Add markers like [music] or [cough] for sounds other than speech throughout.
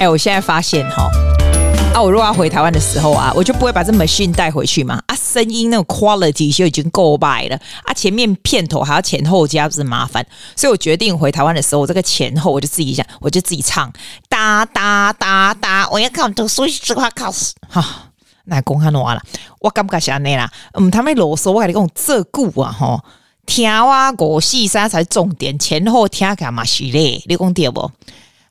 哎，我现在发现哈，啊，我如果要回台湾的时候啊，我就不会把这 machine 带回去嘛。啊，声音那种 quality 就已经够坏了啊，前面片头还要前后加，不是麻烦。所以我决定回台湾的时候，我这个前后我就自己想，我就自己唱哒哒哒哒，我要考读数学考试哈。那公看完了，我感觉是安尼啦。嗯，他们啰嗦，我跟你讲这句啊吼。听啊，五四三才重点，前后听干嘛是嘞？你讲对不？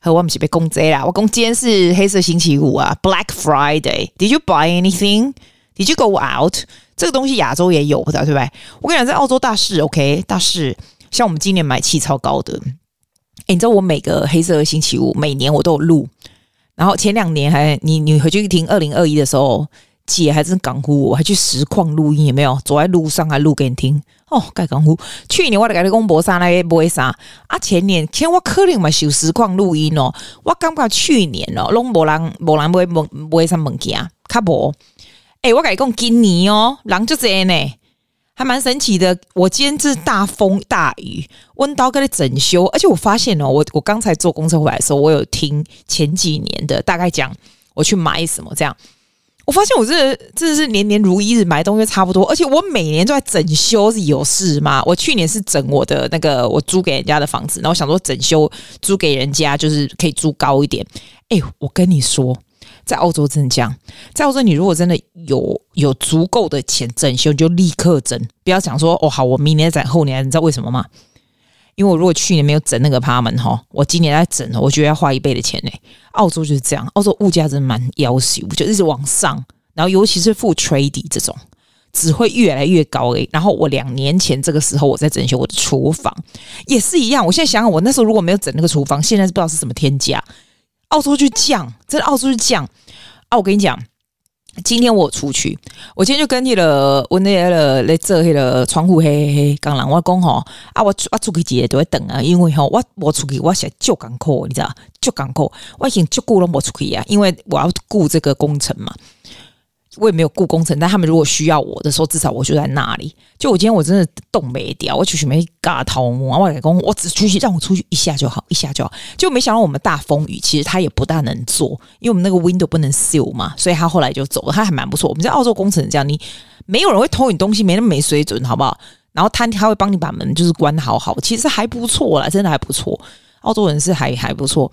和我们是被攻击啦。我攻今天是黑色星期五啊，Black Friday。Did you buy anything? Did you go out？这个东西亚洲也有的，对不对？我跟你讲，在澳洲大市，OK，大市。像我们今年买气超高的，哎，你知道我每个黑色星期五每年我都有录，然后前两年还你你回去听二零二一的时候。姐还真港呼，我还去实况录音，有没有？走在路上还录给你听哦。盖港呼，去年我在跟你讲博沙那边博沙啊，前年前我可能嘛修实况录音哦。我感觉去年哦，拢无人无人买买买啥物件，卡无。哎、欸，我跟你讲今年哦，人就这样呢，还蛮神奇的。我今天是大风大雨，温刀跟你整修，而且我发现哦，我我刚才坐公车回来的时候，我有听前几年的大概讲我去买什么这样。我发现我这真的是年年如一日买东西差不多，而且我每年都在整修，是有事吗？我去年是整我的那个我租给人家的房子，然后想说整修租给人家就是可以租高一点。哎，我跟你说，在澳洲真的这样，在澳洲你如果真的有有足够的钱整修，你就立刻整，不要想说哦好，我明年再后年，你知道为什么吗？因为我如果去年没有整那个 apartment 哈，我今年在整，我觉得要花一倍的钱呢。澳洲就是这样，澳洲物价真的蛮要求，就一直往上，然后尤其是付 trade 这种，只会越来越高诶。然后我两年前这个时候我在整修我的厨房，也是一样。我现在想想，我那时候如果没有整那个厨房，现在是不知道是什么天价。澳洲就降，真的澳洲就降啊！我跟你讲。今天我出去，我今天就跟那个我那个来做那个窗户嘿嘿嘿刚人我讲吼啊，我我出去几日都会等啊，因为吼我我出去我现在就港口，你知道，就港口，我已经就顾了我出去啊，因为我要顾这个工程嘛。我也没有雇工程，但他们如果需要我的时候，至少我就在那里。就我今天我真的动没掉，我出去没嘎头毛，我老公我只出去让我出去一下就好，一下就好。就没想到我们大风雨，其实他也不大能做，因为我们那个 window 不能 seal 嘛，所以他后来就走了。他还蛮不错。我们在澳洲工程这样，你没有人会偷你东西，没那么没水准，好不好？然后他他会帮你把门就是关好好，其实还不错啦，真的还不错。澳洲人是还还不错。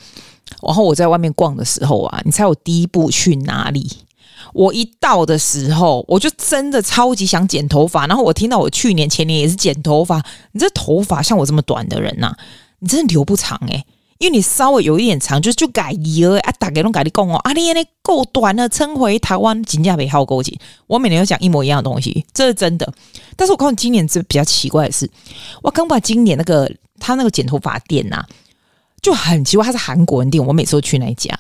然后我在外面逛的时候啊，你猜我第一步去哪里？我一到的时候，我就真的超级想剪头发。然后我听到我去年前年也是剪头发，你这头发像我这么短的人呐、你真的留不长诶，因为你稍微有一点长，就就改一了啊，大家都改你讲哦，啊你那够短了，撑回台湾金价没好够紧。我每年都讲一模一样的东西，这是真的。但是我告诉你，今年这比较奇怪的是，我刚把今年那个他那个剪头发店呐、就很奇怪，他是韩国人店，我每次都去那一家，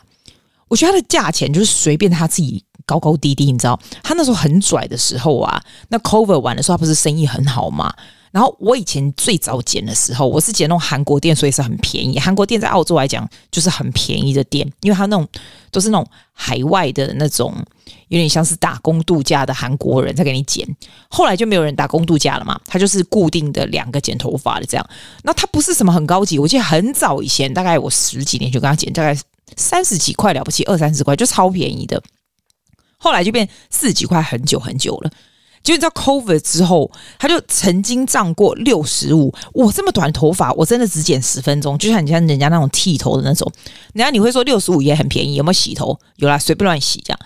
我觉得他的价钱就是随便他自己。高高低低，你知道，他那时候很拽的时候啊，那 cover 完的时候，他不是生意很好嘛？然后我以前最早剪的时候，我是剪那种韩国店，所以是很便宜。韩国店在澳洲来讲就是很便宜的店，因为他那种都是那种海外的那种，有点像是打工度假的韩国人在给你剪。后来就没有人打工度假了嘛，他就是固定的两个剪头发的这样。那他不是什么很高级，我记得很早以前，大概我十几年就跟他剪，大概三十几块了不起，二三十块就超便宜的。后来就变四十几块，很久很久了。就你知道，COVID 之后，他就曾经涨过六十五。我这么短头发，我真的只剪十分钟，就像你像人家那种剃头的那种。然后你会说六十五也很便宜，有没有洗头？有啦，随便乱洗这样。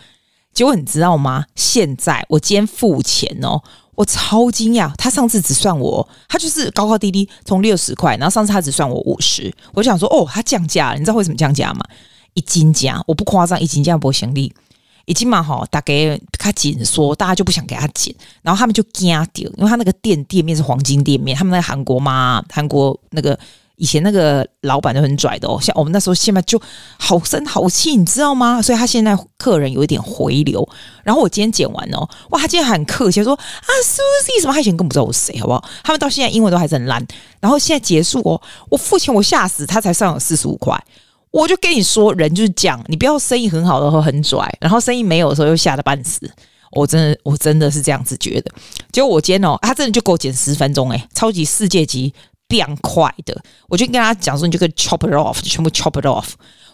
结果你知道吗？现在我今天付钱哦，我超惊讶。他上次只算我，他就是高高低低从六十块，然后上次他只算我五十。我想说，哦，他降价了。你知道为什么降价吗？一斤价，我不夸张，一斤价不行李。已经蛮好，大概他紧缩，大家就不想给他剪，然后他们就惊掉，因为他那个店店面是黄金店面，他们在韩国嘛，韩国那个以前那个老板都很拽的哦，像我们那时候现在就好声好气，你知道吗？所以他现在客人有一点回流。然后我今天剪完哦，哇，他今天很客气说啊，Susie 什么，他以前根本不知道我是谁，好不好？他们到现在英文都还是很烂。然后现在结束哦，我付钱我吓死，他才算了四十五块。我就跟你说，人就是这样，你不要生意很好的时候很拽，然后生意没有的时候又吓得半死。我真的，我真的是这样子觉得。结果我今天哦，他真的就给我剪十分钟，诶，超级世界级变快的。我就跟他讲说，你就可以 chop it off，就全部 chop it off。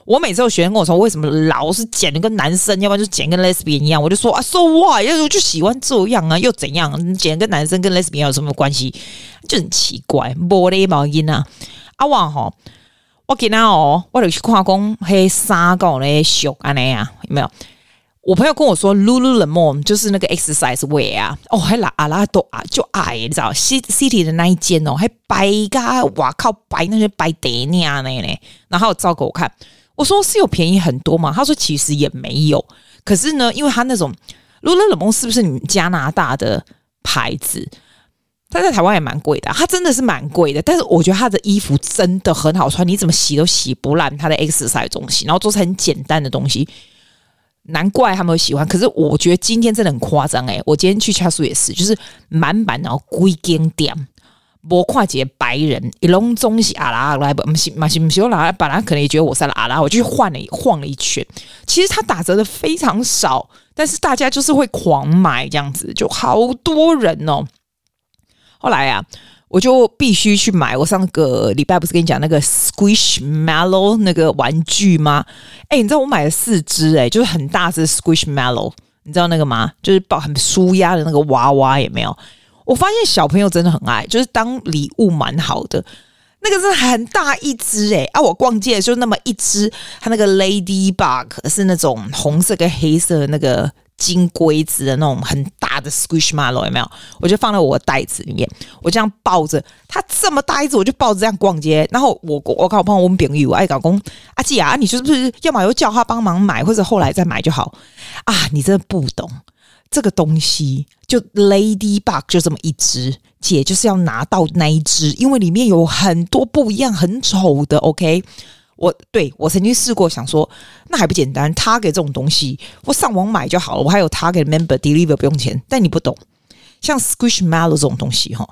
我每次有学生跟我说，为什么老是剪的跟男生，要不然就剪跟 lesbian 一样，我就说啊，so what？要我就喜欢这样啊，又怎样？剪跟男生跟 lesbian 有什么关系？就很奇怪，无咧毛音啊！阿旺吼，我今仔哦，我就去看讲迄衫个咧俗安尼啊，有没有？我朋友跟我说，Lululemon 就是那个 exercise wear 啊，哦，还拉阿拉多啊，就矮，你知道，City 的那一间哦，还白噶，哇靠，白那些白得那样呢，然后照给我看，我说是有便宜很多吗？他说其实也没有，可是呢，因为他那种 Lululemon 是不是你加拿大的牌子？他在台湾也蛮贵的，他真的是蛮贵的，但是我觉得他的衣服真的很好穿，你怎么洗都洗不烂，他的 X size 东西，然后都是很简单的东西。难怪他们会喜欢，可是我觉得今天真的很夸张诶，我今天去恰叔也是，就是满版然后归经典，我跨界白人一笼中西阿拉来不，不是不是不是阿拉，本来可能也觉得我是阿拉，我就去换了晃了一圈。其实他打折的非常少，但是大家就是会狂买这样子，就好多人哦。后来啊。我就必须去买。我上个礼拜不是跟你讲那个 Squishmallow 那个玩具吗？哎，你知道我买了四只，哎，就是很大只 Squishmallow，你知道那个吗？就是抱很舒压的那个娃娃，有没有？我发现小朋友真的很爱，就是当礼物蛮好的。那个是很大一只，哎啊！我逛街就那么一只，它那个 Ladybug 是那种红色跟黑色那个。金龟子的那种很大的 Squishmallow 有没有？我就放在我的袋子里面，我这样抱着它这么大一只，我就抱着这样逛街。然后我我靠，我朋友我们朋友爱搞工阿姐啊，你是不是要么又叫他帮忙买，或者后来再买就好啊？你真的不懂这个东西，就 Ladybug 就这么一只，姐就是要拿到那一只，因为里面有很多不一样、很丑的。OK。我对我曾经试过想说，那还不简单？Target 这种东西，我上网买就好了。我还有 Target Member Deliver 不用钱。但你不懂，像 Squishmallow 这种东西哈，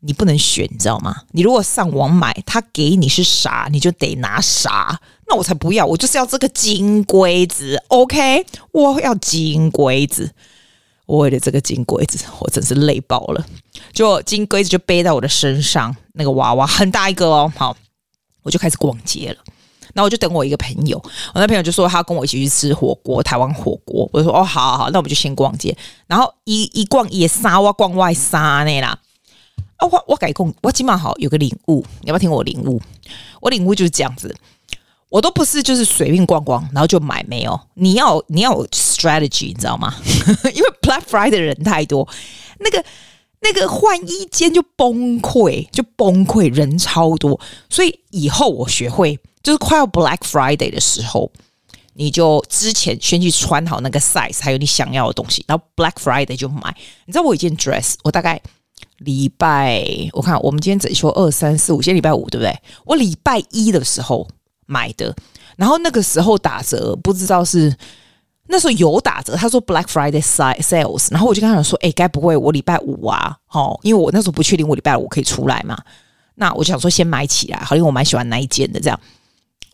你不能选，你知道吗？你如果上网买，他给你是啥，你就得拿啥。那我才不要，我就是要这个金龟子。OK，我要金龟子。我为了这个金龟子，我真是累爆了。就金龟子就背在我的身上，那个娃娃很大一个哦，好。我就开始逛街了，然后我就等我一个朋友，我那朋友就说他跟我一起去吃火锅，台湾火锅。我就说哦，好好好，那我们就先逛街。然后一一逛夜沙，我逛外沙那啦。啊，我我改工，我起码好有个领悟，你要不要听我领悟？我领悟就是这样子，我都不是就是随便逛逛，然后就买没有。你要你要有 strategy，你知道吗？[laughs] 因为 Black Friday 的人太多，那个。那个换衣间就崩溃，就崩溃，人超多，所以以后我学会，就是快要 Black Friday 的时候，你就之前先去穿好那个 size，还有你想要的东西，然后 Black Friday 就买。你知道我一件 dress，我大概礼拜，我看我们今天整休二三四五，今天礼拜五对不对？我礼拜一的时候买的，然后那个时候打折，不知道是。那时候有打折，他说 Black Friday sales，然后我就跟他讲说，哎、欸，该不会我礼拜五啊？哦，因为我那时候不确定我礼拜五可以出来嘛，那我就想说先买起来，好，因为我蛮喜欢那一件的这样。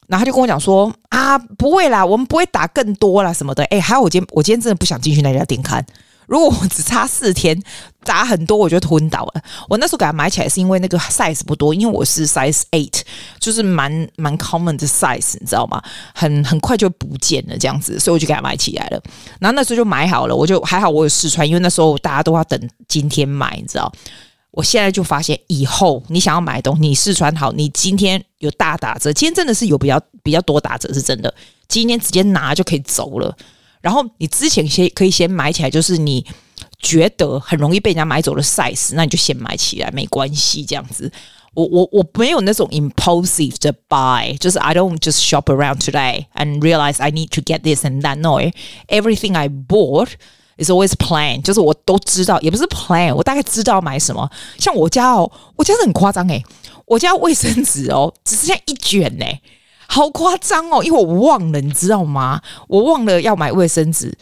然后他就跟我讲说，啊，不会啦，我们不会打更多啦什么的。哎、欸，还有我今天我今天真的不想进去那家店看。如果我只差四天打很多，我就昏倒了。我那时候给它买起来是因为那个 size 不多，因为我是 size eight，就是蛮蛮 common 的 size，你知道吗？很很快就不见了这样子，所以我就给它买起来了。然后那时候就买好了，我就还好我有试穿，因为那时候大家都要等今天买，你知道。我现在就发现，以后你想要买东西，你试穿好，你今天有大打折，今天真的是有比较比较多打折，是真的。今天直接拿就可以走了。然后你之前先可以先买起来，就是你觉得很容易被人家买走的 size，那你就先买起来，没关系。这样子，我我我没有那种 impulsive 的 buy，就是 I don't just shop around today and realize I need to get this and that. No, everything I bought is always planned，就是我都知道，也不是 plan，我大概知道买什么。像我家哦，我家是很夸张诶，我家卫生纸哦，只剩下一卷呢。好夸张哦！因为我忘了，你知道吗？我忘了要买卫生纸，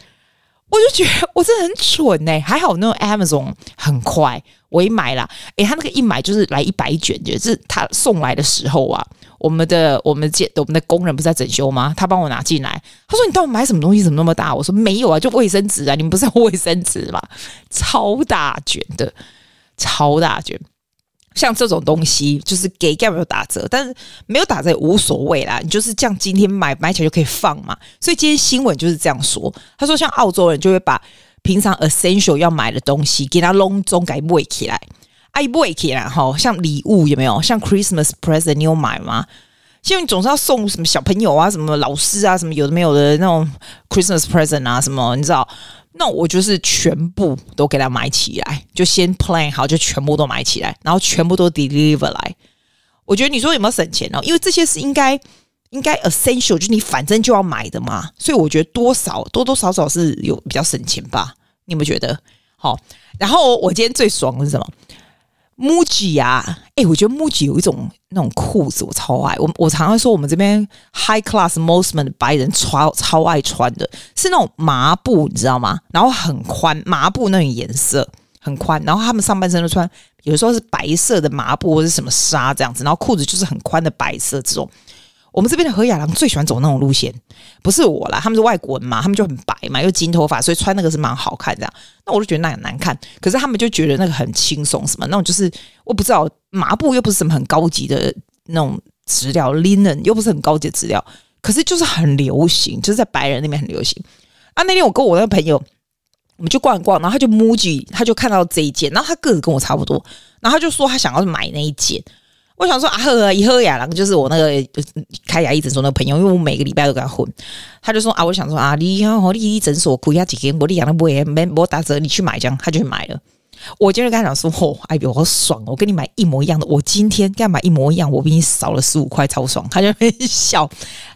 我就觉得我真的很蠢呢。还好那种 Amazon 很快，我一买啦，诶，他那个一买就是来一百卷，就是他送来的时候啊，我们的我们的我们的工人不是在整修吗？他帮我拿进来，他说：“你到底买什么东西？怎么那么大？”我说：“没有啊，就卫生纸啊！你们不是要卫生纸吗？超大卷的，超大卷。”像这种东西，就是给 gap 有打折，但是没有打折也无所谓啦。你就是这样，今天买买起来就可以放嘛。所以今天新闻就是这样说。他说，像澳洲人就会把平常 essential 要买的东西给他隆重给买起来，哎，买起来哈。像礼物有没有？像 Christmas present 你有买吗？因为你总是要送什么小朋友啊，什么老师啊，什么有的没有的那种 Christmas present 啊，什么你知道？那我就是全部都给他买起来，就先 plan 好，就全部都买起来，然后全部都 deliver 来。我觉得你说有没有省钱呢？因为这些是应该应该 essential，就你反正就要买的嘛。所以我觉得多少多多少少是有比较省钱吧？你有没有觉得？好，然后我今天最爽的是什么？MUJI 啊，哎、我觉得 MUJI 有一种那种裤子，我超爱。我我常常说，我们这边 high class mostman 白人超超爱穿的，是那种麻布，你知道吗？然后很宽，麻布那种颜色很宽，然后他们上半身都穿，有时候是白色的麻布或者什么纱这样子，然后裤子就是很宽的白色这种。我们这边的何亚郎最喜欢走那种路线，不是我啦，他们是外国人嘛，他们就很白嘛，又金头发，所以穿那个是蛮好看的。那我就觉得那很难看，可是他们就觉得那个很轻松，什么那种就是我不知道麻布又不是什么很高级的那种质料，linen 又不是很高级的质料，可是就是很流行，就是在白人那边很流行。啊，那天我跟我那个朋友，我们就逛一逛，然后他就摸 u 他就看到这一件，然后他个子跟我差不多，然后他就说他想要买那一件。我想说啊呵，以后亚郎就是我那个开牙医诊所那个朋友，因为我每个礼拜都跟他混，他就说啊，我想说啊，你好，你医诊所亏下几天，我你养的不也没没打折，你去买这样，他就买了。我今天跟他讲说，哦，哎呦，好爽！我跟你买一模一样的，我今天跟他买一模一样，我比你少了十五块，超爽。他就很笑，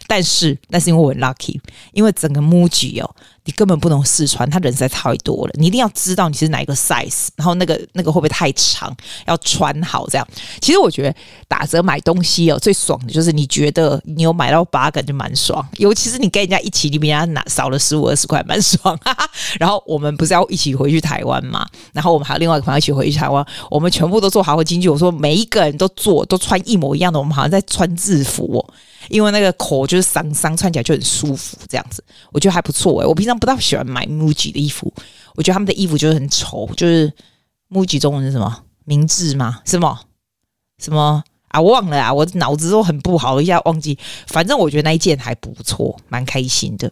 但是那是因为我很 lucky，因为整个 MUJI 哦。你根本不能试穿，他人实在太多了。你一定要知道你是哪一个 size，然后那个那个会不会太长，要穿好这样。其实我觉得打折买东西哦，最爽的就是你觉得你有买到八个就蛮爽，尤其是你跟人家一起，你比人家拿少了十五二十块，蛮爽。哈哈。然后我们不是要一起回去台湾嘛？然后我们还有另外一个朋友一起回去台湾，我们全部都做好好经济。我说每一个人都做，都穿一模一样的，我们好像在穿制服哦。因为那个口就是桑桑，穿起来就很舒服，这样子我觉得还不错诶。我平常不大喜欢买 MUJI 的衣服，我觉得他们的衣服就是很丑，就是 MUJI 中文是什么？明智吗？什么？什么啊？我忘了啊！我脑子都很不好，一下忘记。反正我觉得那一件还不错，蛮开心的。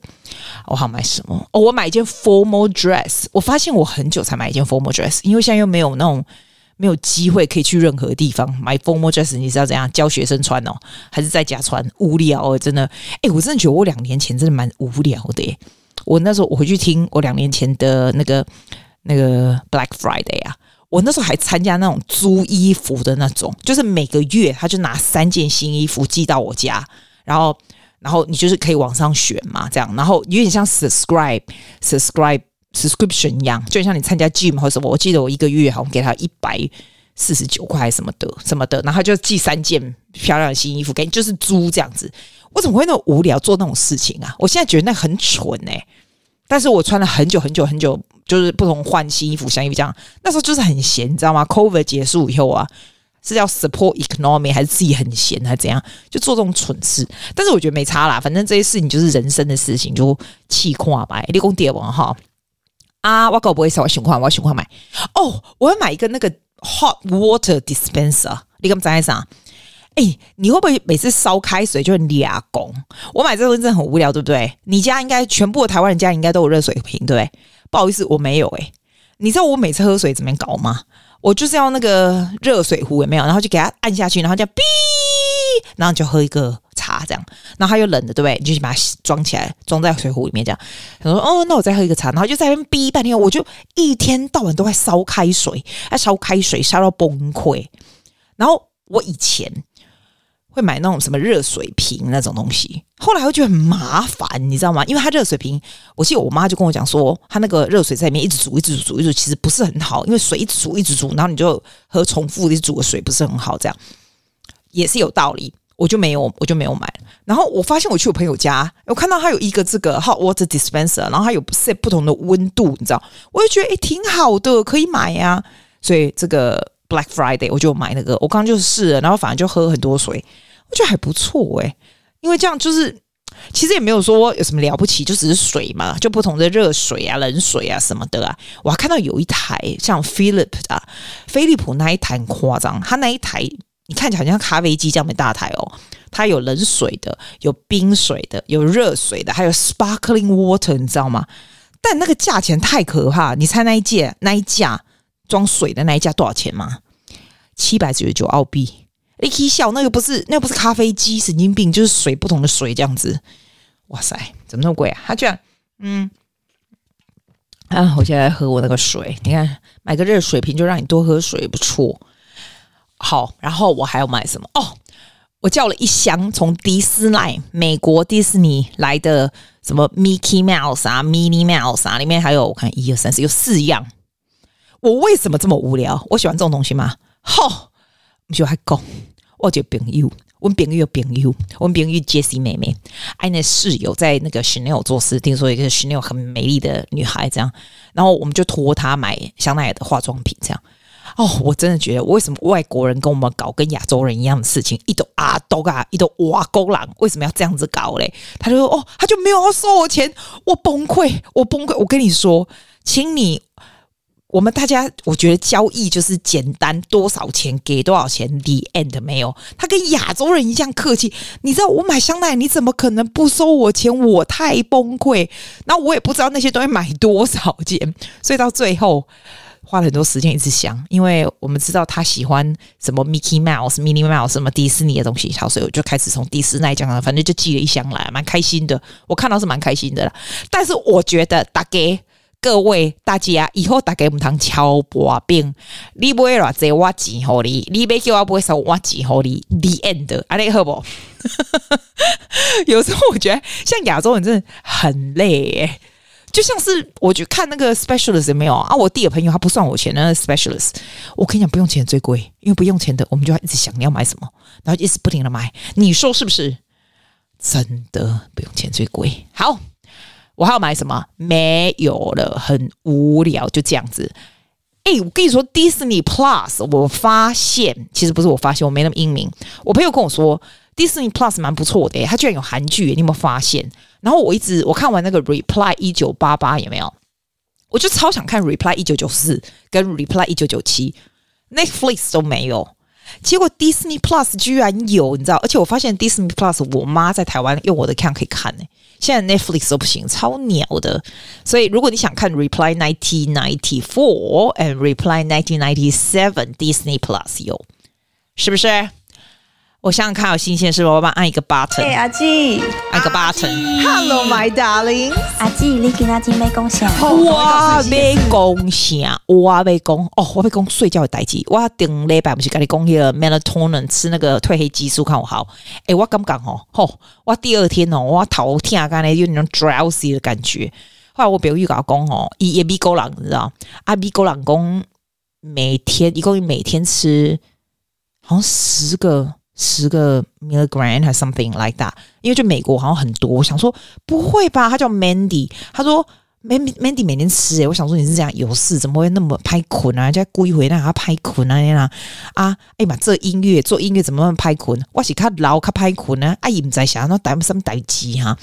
我好买什么？哦，我买一件 formal dress。我发现我很久才买一件 formal dress，因为现在又没有那种。没有机会可以去任何地方买 formal dress，你知道怎样教学生穿哦，还是在家穿？无聊哦，真的。哎，我真的觉得我两年前真的蛮无聊的耶。我那时候我回去听我两年前的那个那个 Black Friday 啊，我那时候还参加那种租衣服的那种，就是每个月他就拿三件新衣服寄到我家，然后然后你就是可以往上选嘛，这样，然后有点像 subscribe subscribe。Subscription 一样，就像你参加 gym 或什么，我记得我一个月好像给他一百四十九块什么的什么的，然后就寄三件漂亮的新衣服给你，就是租这样子。我怎么会那么无聊做那种事情啊？我现在觉得那很蠢哎、但是我穿了很久很久很久，就是不同换新衣服、新衣服这样。那时候就是很闲，你知道吗？COVID 结束以后啊，是要 support economy 还是自己很闲还是怎样？就做这种蠢事。但是我觉得没差啦，反正这些事情就是人生的事情，就气垮吧。立功点王哈。啊，我搞不会说，我喜欢，我喜欢买。哦，我要买一个那个 hot water dispenser。你干嘛在啥？哎，你会不会每次烧开水就俩公？我买这东西真的很无聊，对不对？你家应该全部的台湾人家应该都有热水瓶，对不对？不好意思，我没有哎。你知道我每次喝水怎么搞吗？我就是要那个热水壶，有没有？然后就给它按下去，然后就哔，然后就喝一个。啊这样，然后它又冷的，对不对？你就把它装起来，装在水壶里面这样。他说：“哦，那我再喝一个茶。”然后就在那边逼半天，我就一天到晚都在烧开水，哎，烧开水烧到崩溃。然后我以前会买那种什么热水瓶那种东西，后来我觉得很麻烦，你知道吗？因为它热水瓶，我记得我妈就跟我讲说，它那个热水在里面一直煮，一直煮，一直煮，其实不是很好，因为水一直煮，一直煮，然后你就喝重复的煮的水不是很好，这样也是有道理。我就没有，我就没有买。然后我发现我去我朋友家，我看到他有一个这个 hot water dispenser，然后他有 set 不同的温度，你知道，我就觉得诶挺好的，可以买呀。所以这个 Black Friday 我就买那个，我刚刚就是试了，然后反正就喝很多水，我觉得还不错诶。因为这样就是其实也没有说有什么了不起，就只是水嘛，就不同的热水啊、冷水啊什么的啊。我还看到有一台像 Philip 啊，飞利浦那一台很夸张，它那一台你看起来好像咖啡机这样的大台哦，它有冷水的，有冰水的，有热水的，还有 Sparkling Water，你知道吗？但那个价钱太可怕，你猜那一件那一架装水的那一架多少钱吗？七百九十九澳币。你可以笑，那个不是，那个不是咖啡机，神经病，就是水，不同的水这样子。哇塞，怎么那么贵啊？他居然，嗯，啊，我现在喝我那个水，你看，买个热水瓶就让你多喝水，不错。好，然后我还要买什么？哦，我叫了一箱从迪士尼，美国迪士尼来的什么 Mickey Mouse 啊，Mini Mouse 啊，里面还有我看一二三四有四样。我为什么这么无聊？我喜欢这种东西吗？好，我就还够。我就朋友，我朋友有朋友，我朋友 Jessie 妹妹，哎，那室友在那个 Chanel 做事，听说一个 Chanel 很美丽的女孩，这样，然后我们就托她买香奈儿的化妆品，这样。哦，我真的觉得，为什么外国人跟我们搞跟亚洲人一样的事情，一都啊都啊，一都哇勾狼，为什么要这样子搞嘞？他就说，哦，他就没有要收我钱，我崩溃，我崩溃，我跟你说，请你。我们大家，我觉得交易就是简单，多少钱给多少钱，the end 没有。他跟亚洲人一样客气，你知道我买香奈儿，你怎么可能不收我钱？我太崩溃。那我也不知道那些东西买多少钱，所以到最后花了很多时间一直想，因为我们知道他喜欢什么 Mickey Mouse、Minnie Mouse 什么迪士尼的东西，好，所以我就开始从迪士尼讲了，反正就寄了一箱来，蛮开心的。我看到是蛮开心的啦，但是我觉得大家。各位大家，以后大家唔通敲薄饼，你不会话这我钱好你，你别叫我不会收我钱好你，the end，安尼好不？有时候我觉得像亚洲人真的很累，就像是我去看那个 specialist 有没有啊？我弟的朋友他不算我钱，那个 specialist，我跟你讲不用钱最贵，因为不用钱的我们就要一直想你要买什么，然后一直不停的买，你说是不是？真的不用钱最贵，好。我还要买什么？没有了，很无聊，就这样子。哎，我跟你说，Disney Plus，我发现其实不是我发现，我没那么英明。我朋友跟我说，Disney Plus 蛮不错的，它居然有韩剧，你有没有发现？然后我一直我看完那个 Reply 一九八八有没有？我就超想看 Reply 一九九四跟 Reply 一九九七，Netflix 都没有。结果 Disney Plus 居然有，你知道？而且我发现 Disney Plus，我妈在台湾用我的 account 可以看呢。现在 Netflix 都不行，超鸟的。所以如果你想看 Reply 1994 and Reply 1997 Disney Plus 有，是不是？我想想看，有新鲜是不？我帮按一个 button。哎，阿季，按个 button。Hello, my darling。阿季，你今仔日没贡献？哇，没贡献，我，没贡。哦，我没讲睡觉的代志。我顶礼拜不是跟你讲那个 melatonin 吃那个褪黑激素看我好。哎，我刚刚哦，吼，我第二天哦，我头痛，刚才有那种 drowsy 的感觉。后来我表姨跟我讲哦，伊也米狗狼，你知道？阿米狗狼讲每天一共每天吃好像十个。十个 milligram 还 something like that，因为就美国好像很多，我想说不会吧？他叫 Mandy，他说 Mandy 每天吃诶、欸，我想说你是这样有事，怎么会那么拍捆啊？就故意回来他拍捆啊那样啊？哎妈，这音乐做音乐怎么那么拍捆？我是看老看拍捆呢？阿姨唔在想那带什么代机哈？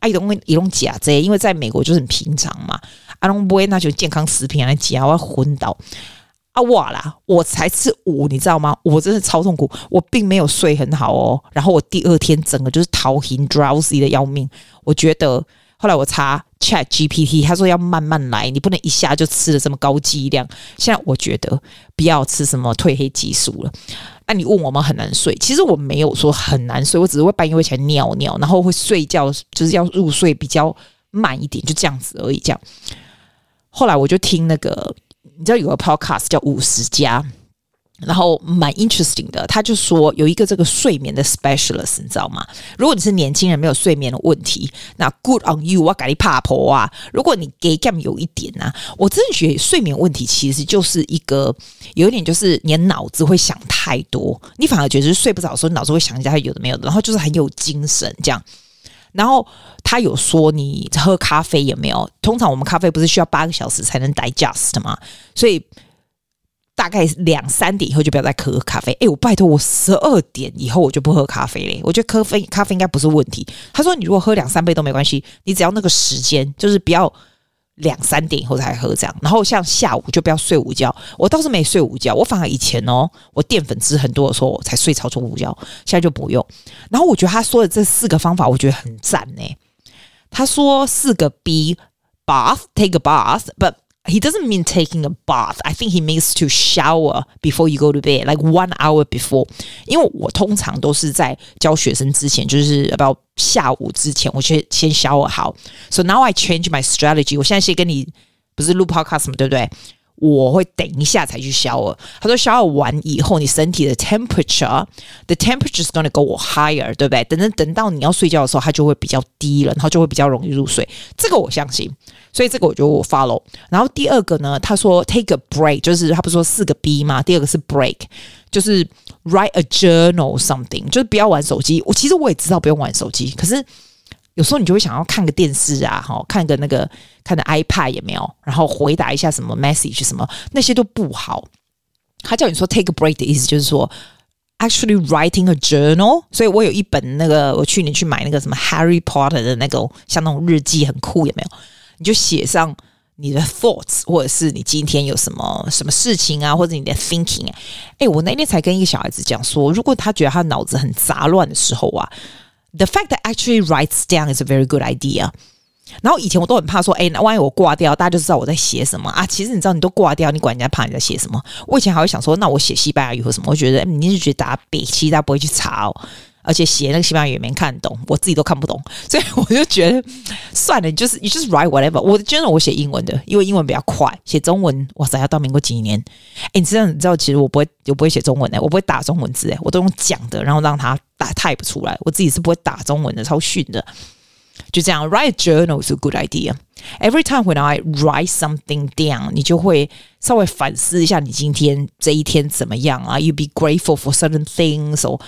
阿姨拢伊拢假这，因为在美国就是很平常嘛，阿拢不会那就健康食品来假，我要昏倒。啊，哇啦！我才吃五，你知道吗？我真的超痛苦，我并没有睡很好哦。然后我第二天整个就是头晕 drowsy 的要命。我觉得后来我查 Chat GPT，他说要慢慢来，你不能一下就吃了这么高剂量。现在我觉得不要吃什么褪黑激素了。那你问我们很难睡，其实我没有说很难睡，我只是会半夜会起来尿尿，然后会睡觉就是要入睡比较慢一点，就这样子而已。这样，后来我就听那个。你知道有个 podcast 叫五十加，然后蛮 interesting 的。他就说有一个这个睡眠的 specialist，你知道吗？如果你是年轻人没有睡眠的问题，那 good on you，我给你怕婆啊。如果你 gay game 有一点呢、啊，我真的觉得睡眠问题其实就是一个有一点就是你脑子会想太多，你反而觉得是睡不着的时候，脑子会想一下有的没有的，然后就是很有精神这样。然后他有说，你喝咖啡有没有？通常我们咖啡不是需要八个小时才能 digest 吗？所以大概两三点以后就不要再喝咖啡。哎，我拜托我十二点以后我就不喝咖啡嘞。我觉得咖啡咖啡应该不是问题。他说你如果喝两三杯都没关系，你只要那个时间就是不要两三点以后才喝这样。然后像下午就不要睡午觉。我倒是没睡午觉，我反而以前哦，我淀粉吃很多的时候我才睡超重午觉，现在就不用。然后我觉得他说的这四个方法，我觉得很赞呢。他说四个 B，bath，take a bath，but He doesn't mean taking a bath. I think he means to shower before you go to bed, like one hour before. 因为我通常都是在教学生之前，就是要不要下午之前，我先先 shower 好。So now I change my strategy. 我现在先跟你不是录 podcast 嘛，对不对？ 我会等一下才去 shower。他说 shower 完以后，你身体的 temperature，the temperature is gonna go higher，对不对？等等等到你要睡觉的时候，它就会比较低了，然后就会比较容易入睡。这个我相信。所以这个我就 follow。然后第二个呢，他说 take a break，就是他不是说四个 B 吗？第二个是 break，就是 write a journal something，就是不要玩手机。我其实我也知道不用玩手机，可是有时候你就会想要看个电视啊，哈，看个那个看的 iPad 也没有，然后回答一下什么 message 什么那些都不好。他叫你说 take a break 的意思就是说 actually writing a journal。所以我有一本那个我去年去买那个什么 Harry Potter 的那个像那种日记，很酷，有没有？你就写上你的 thoughts，或者是你今天有什么什么事情啊，或者你的 thinking。哎，我那天才跟一个小孩子讲说，如果他觉得他脑子很杂乱的时候啊，the fact that actually writes down is a very good idea。然后以前我都很怕说，哎，那万一我挂掉，大家就知道我在写什么啊。其实你知道，你都挂掉，你管人家怕你在写什么？我以前还会想说，那我写西班牙语或什么？我觉得你是觉得大家别，其实大家不会去查哦。而且写那个西班牙语也没看懂，我自己都看不懂，[laughs] 所以我就觉得算了，你就是你就是 write whatever。我真的我写英文的，因为英文比较快。写中文，哇塞，要到民国几年？哎，你知道你知道，其实我不会，我不会写中文的，我不会打中文字，哎，我都用讲的，然后让他打 type 出来。我自己是不会打中文的，超逊的。就这样，write a journal is a good idea. Every time when I write something down，你就会稍微反思一下你今天这一天怎么样啊？You be grateful for certain things or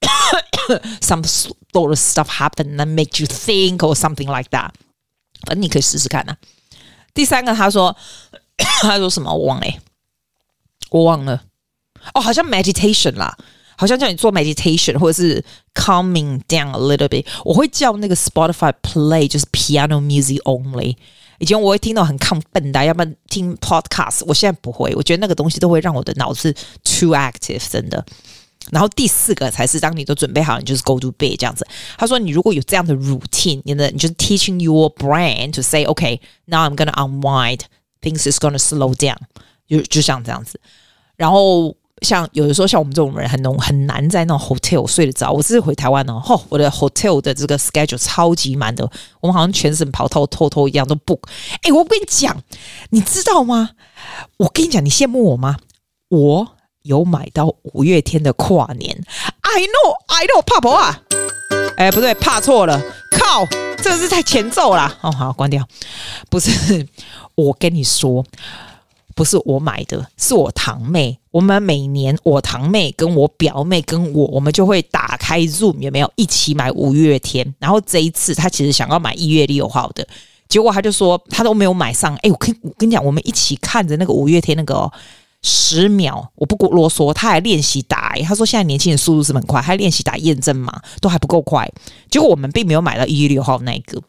[coughs] Some sort of stuff happen that make you think or something like that。反正你可以试试看呐、啊。第三个，他说，[coughs] 他说什么？我忘了，我忘了。哦，好像 meditation 啦，好像叫你做 meditation 或者是 calming down a little bit。我会叫那个 Spotify play 就是 piano music only。以前我会听到很亢奋的，要不然听 podcast。我现在不会，我觉得那个东西都会让我的脑子 too active，真的。 然后第四个才是当你都准备好，你就是 go to bed 这样子。他说，你如果有这样的 routine，你的你就是 teaching your brain to say OK，now I'm gonna unwind，things is gonna slow down，就就像这样子。然后像有的时候像我们这种人很难很难在那种 hotel 睡得着。我这次回台湾哦，吼，我的 hotel 的这个 schedule 超级满的，我们好像全省跑透透透一样都 book。哎，我跟你讲，你知道吗？我跟你讲，你羡慕我吗？我。有买到五月天的跨年，I know, I know，怕不啊？哎，不对，怕错了，靠，这个是太前奏了。哦，好，关掉。不是，我跟你说，不是我买的，是我堂妹。我们每年，我堂妹跟我表妹跟我，我们就会打开 Zoom，有没有一起买五月天？然后这一次，她其实想要买一月六号的，结果她就说她都没有买上。哎，我跟我跟你讲，我们一起看着那个五月天那个、哦。十秒，我不过啰嗦，他还练习打、欸。他说现在年轻人速度是很快，还练习打验证码，都还不够快。结果我们并没有买到一月六号那一个，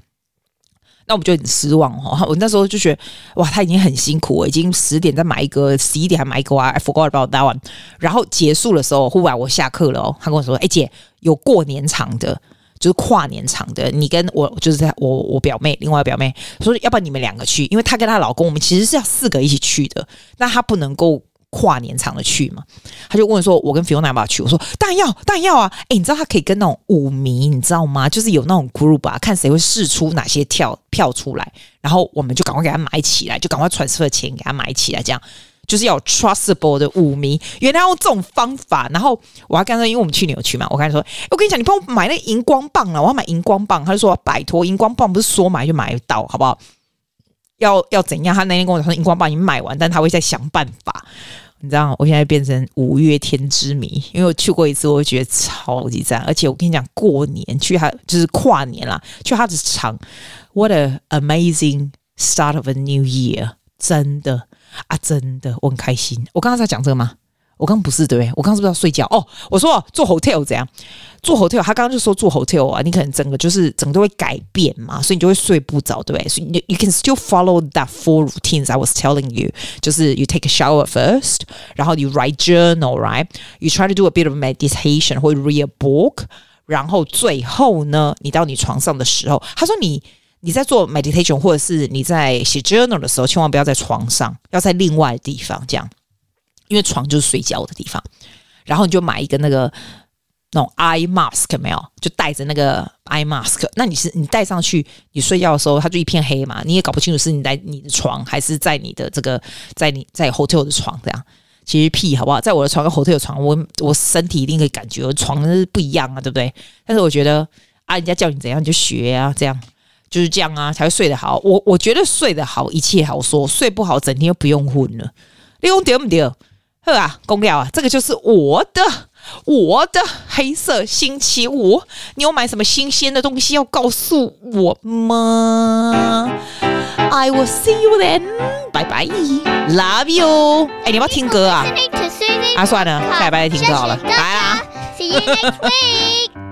那我们就很失望哦。[laughs] 我那时候就觉得，哇，他已经很辛苦了，已经十点再买一个，十一点还买一个啊。I forgot about that one。然后结束的时候，忽然我下课了哦，他跟我说：“哎、姐，有过年场的，就是跨年场的，你跟我就是在我我表妹，另外表妹说，要不然你们两个去，因为她跟她老公，我们其实是要四个一起去的，那她不能够。”跨年场的去嘛？他就问说：“我跟 Fiona 要不要去？”我说：“当然要，当然要啊！”哎，你知道她可以跟那种舞迷，你知道吗？就是有那种 group 啊，看谁会试出哪些票票出来，然后我们就赶快给她买起来，就赶快 transfer 钱给她买起来，这样就是要 trustable 的舞迷。原来用这种方法，然后我还跟他说，因为我们去年有去嘛，我跟他说：“我跟你讲，你帮我买那个荧光棒啊，我要买荧光棒。”他就说：“拜托，荧光棒不是说买就买得到，好不好？要要怎样？”他那天跟我说：“荧光棒已经买完，但他会再想办法。”你知道，我现在变成五月天之迷，因为我去过一次，我会觉得超级赞。而且我跟你讲，过年去他就是跨年啦，去他的场，What a amazing start of a new year！真的，啊，真的，我很开心。我刚刚在讲这个吗？我刚不是对不对？我刚是不是要睡觉？哦，我说做 hotel 怎样？做 hotel，他刚刚就说做 hotel 啊，你可能整个就是整个都会改变嘛，所以你就会睡不着，对不对？所以你 you can still follow that four routines I was telling you，就是 you take a shower first，然后 you write journal，right？You try to do a bit of meditation 或 read a book，然后最后呢，你到你床上的时候，他说你你在做 meditation 或者是你在写 journal 的时候，千万不要在床上，要在另外的地方这样。因为床就是睡觉的地方，然后你就买一个那个那种 eye mask 没有，就戴着那个 eye mask。那你是你戴上去，你睡觉的时候，它就一片黑嘛，你也搞不清楚是你在你的床还是在你的这个在你在 hotel 的床这样。其实屁好不好？在我的床跟 hotel 的床，我我身体一定可以感觉床是不一样啊，对不对？但是我觉得啊，人家叫你怎样你就学啊，这样就是这样啊，才会睡得好。我我觉得睡得好一切好说，睡不好整天又不用混了，你用对不对？呵啊，公料啊，这个就是我的我的黑色星期五。你有买什么新鲜的东西要告诉我吗？I will see you then，拜拜，Love you。哎，你要不要听歌啊？啊，算了，下礼拜再听歌好了，拜啦。See you next week。